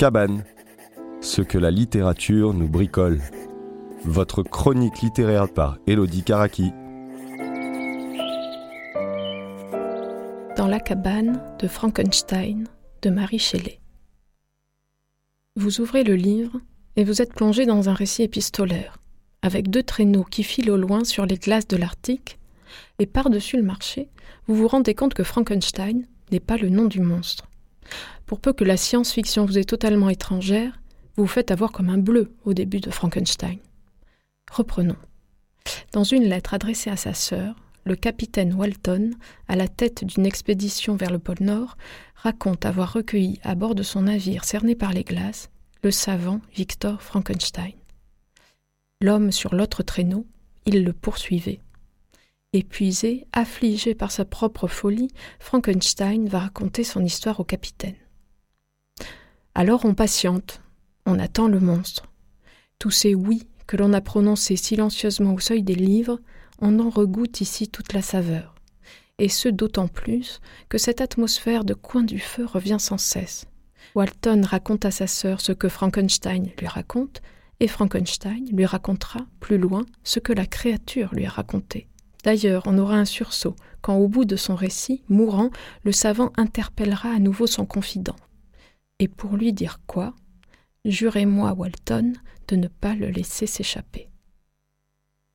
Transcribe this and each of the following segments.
cabane, ce que la littérature nous bricole. Votre chronique littéraire par Elodie Karaki. Dans la cabane de Frankenstein de Marie Shelley. Vous ouvrez le livre et vous êtes plongé dans un récit épistolaire, avec deux traîneaux qui filent au loin sur les glaces de l'Arctique, et par-dessus le marché, vous vous rendez compte que Frankenstein n'est pas le nom du monstre. Pour peu que la science-fiction vous est totalement étrangère, vous vous faites avoir comme un bleu au début de Frankenstein. Reprenons. Dans une lettre adressée à sa sœur, le capitaine Walton, à la tête d'une expédition vers le pôle Nord, raconte avoir recueilli à bord de son navire cerné par les glaces le savant Victor Frankenstein. L'homme sur l'autre traîneau, il le poursuivait. Épuisé, affligé par sa propre folie, Frankenstein va raconter son histoire au capitaine. Alors on patiente, on attend le monstre. Tous ces oui que l'on a prononcés silencieusement au seuil des livres, on en regoute ici toute la saveur. Et ce d'autant plus que cette atmosphère de coin du feu revient sans cesse. Walton raconte à sa sœur ce que Frankenstein lui raconte, et Frankenstein lui racontera plus loin ce que la créature lui a raconté. D'ailleurs, on aura un sursaut quand, au bout de son récit, mourant, le savant interpellera à nouveau son confident. Et pour lui dire quoi Jurez-moi, Walton, de ne pas le laisser s'échapper.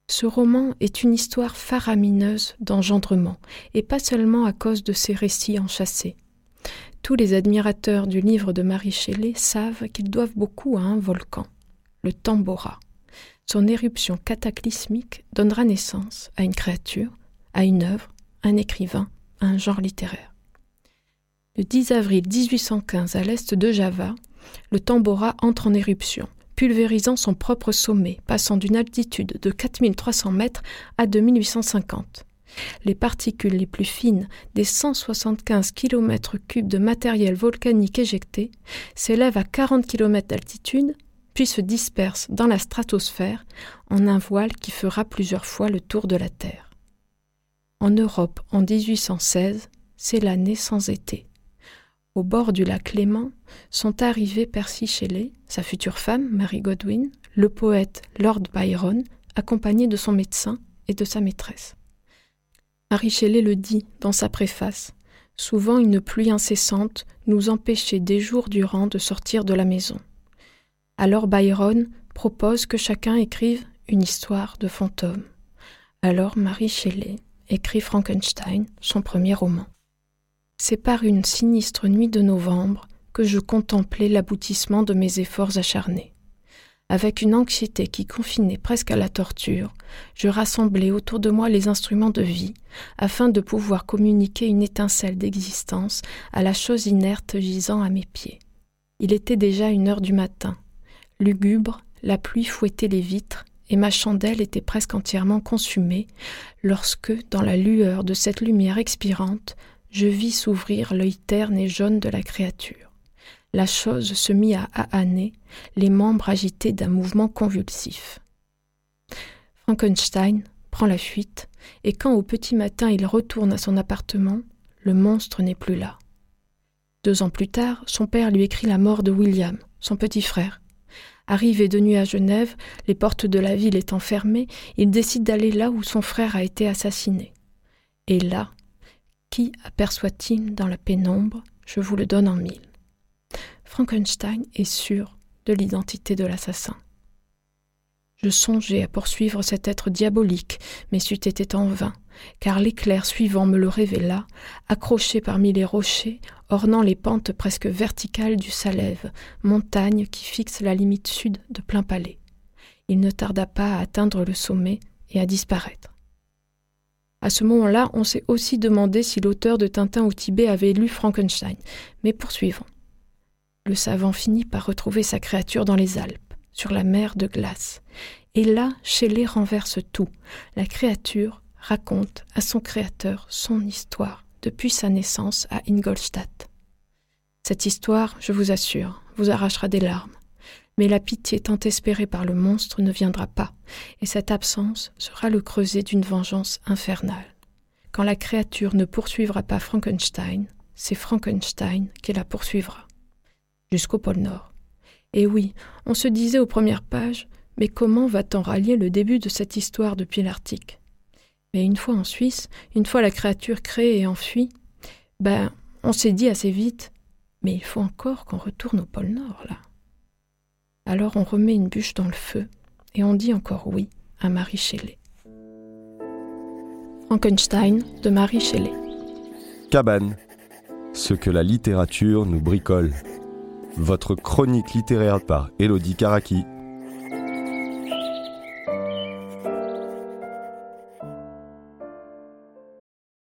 Ce roman est une histoire faramineuse d'engendrement, et pas seulement à cause de ses récits enchâssés. Tous les admirateurs du livre de Marie Shelley savent qu'ils doivent beaucoup à un volcan, le Tambora. Son éruption cataclysmique donnera naissance à une créature, à une œuvre, un écrivain, à un genre littéraire. Le 10 avril 1815, à l'est de Java, le Tambora entre en éruption, pulvérisant son propre sommet, passant d'une altitude de 4300 mètres à 2850. Les particules les plus fines des 175 km cubes de matériel volcanique éjecté s'élèvent à 40 km d'altitude, puis se dispersent dans la stratosphère en un voile qui fera plusieurs fois le tour de la Terre. En Europe, en 1816, c'est l'année sans été. Au bord du lac Léman sont arrivés Percy Shelley, sa future femme, Mary Godwin, le poète Lord Byron, accompagné de son médecin et de sa maîtresse. Marie Shelley le dit dans sa préface. Souvent une pluie incessante nous empêchait des jours durant de sortir de la maison. Alors Byron propose que chacun écrive une histoire de fantôme. Alors Marie Shelley écrit Frankenstein, son premier roman. C'est par une sinistre nuit de novembre que je contemplais l'aboutissement de mes efforts acharnés. Avec une anxiété qui confinait presque à la torture, je rassemblais autour de moi les instruments de vie, afin de pouvoir communiquer une étincelle d'existence à la chose inerte gisant à mes pieds. Il était déjà une heure du matin. Lugubre, la pluie fouettait les vitres, et ma chandelle était presque entièrement consumée, lorsque, dans la lueur de cette lumière expirante, je vis s'ouvrir l'œil terne et jaune de la créature la chose se mit à ahaner, les membres agités d'un mouvement convulsif. Frankenstein prend la fuite, et quand au petit matin il retourne à son appartement, le monstre n'est plus là. Deux ans plus tard, son père lui écrit la mort de William, son petit frère. Arrivé de nuit à Genève, les portes de la ville étant fermées, il décide d'aller là où son frère a été assassiné. Et là, qui aperçoit-il dans la pénombre? Je vous le donne en mille. Frankenstein est sûr de l'identité de l'assassin. Je songeais à poursuivre cet être diabolique, mais c'eût été en vain, car l'éclair suivant me le révéla, accroché parmi les rochers, ornant les pentes presque verticales du Salève, montagne qui fixe la limite sud de plein palais. Il ne tarda pas à atteindre le sommet et à disparaître. À ce moment-là, on s'est aussi demandé si l'auteur de Tintin au Tibet avait lu Frankenstein. Mais poursuivons le savant finit par retrouver sa créature dans les Alpes, sur la mer de glace. Et là, Shelley renverse tout. La créature raconte à son créateur son histoire, depuis sa naissance à Ingolstadt. Cette histoire, je vous assure, vous arrachera des larmes. Mais la pitié tant espérée par le monstre ne viendra pas, et cette absence sera le creuset d'une vengeance infernale. Quand la créature ne poursuivra pas Frankenstein, c'est Frankenstein qui la poursuivra jusqu'au pôle Nord. Et oui, on se disait aux premières pages, mais comment va-t-on rallier le début de cette histoire depuis l'Arctique? Mais une fois en Suisse, une fois la créature créée et enfuie, ben, on s'est dit assez vite, mais il faut encore qu'on retourne au pôle Nord, là. Alors on remet une bûche dans le feu, et on dit encore oui à Marie Shelley. Frankenstein de Marie Shelley. Cabane. Ce que la littérature nous bricole. Votre chronique littéraire par Elodie Karaki.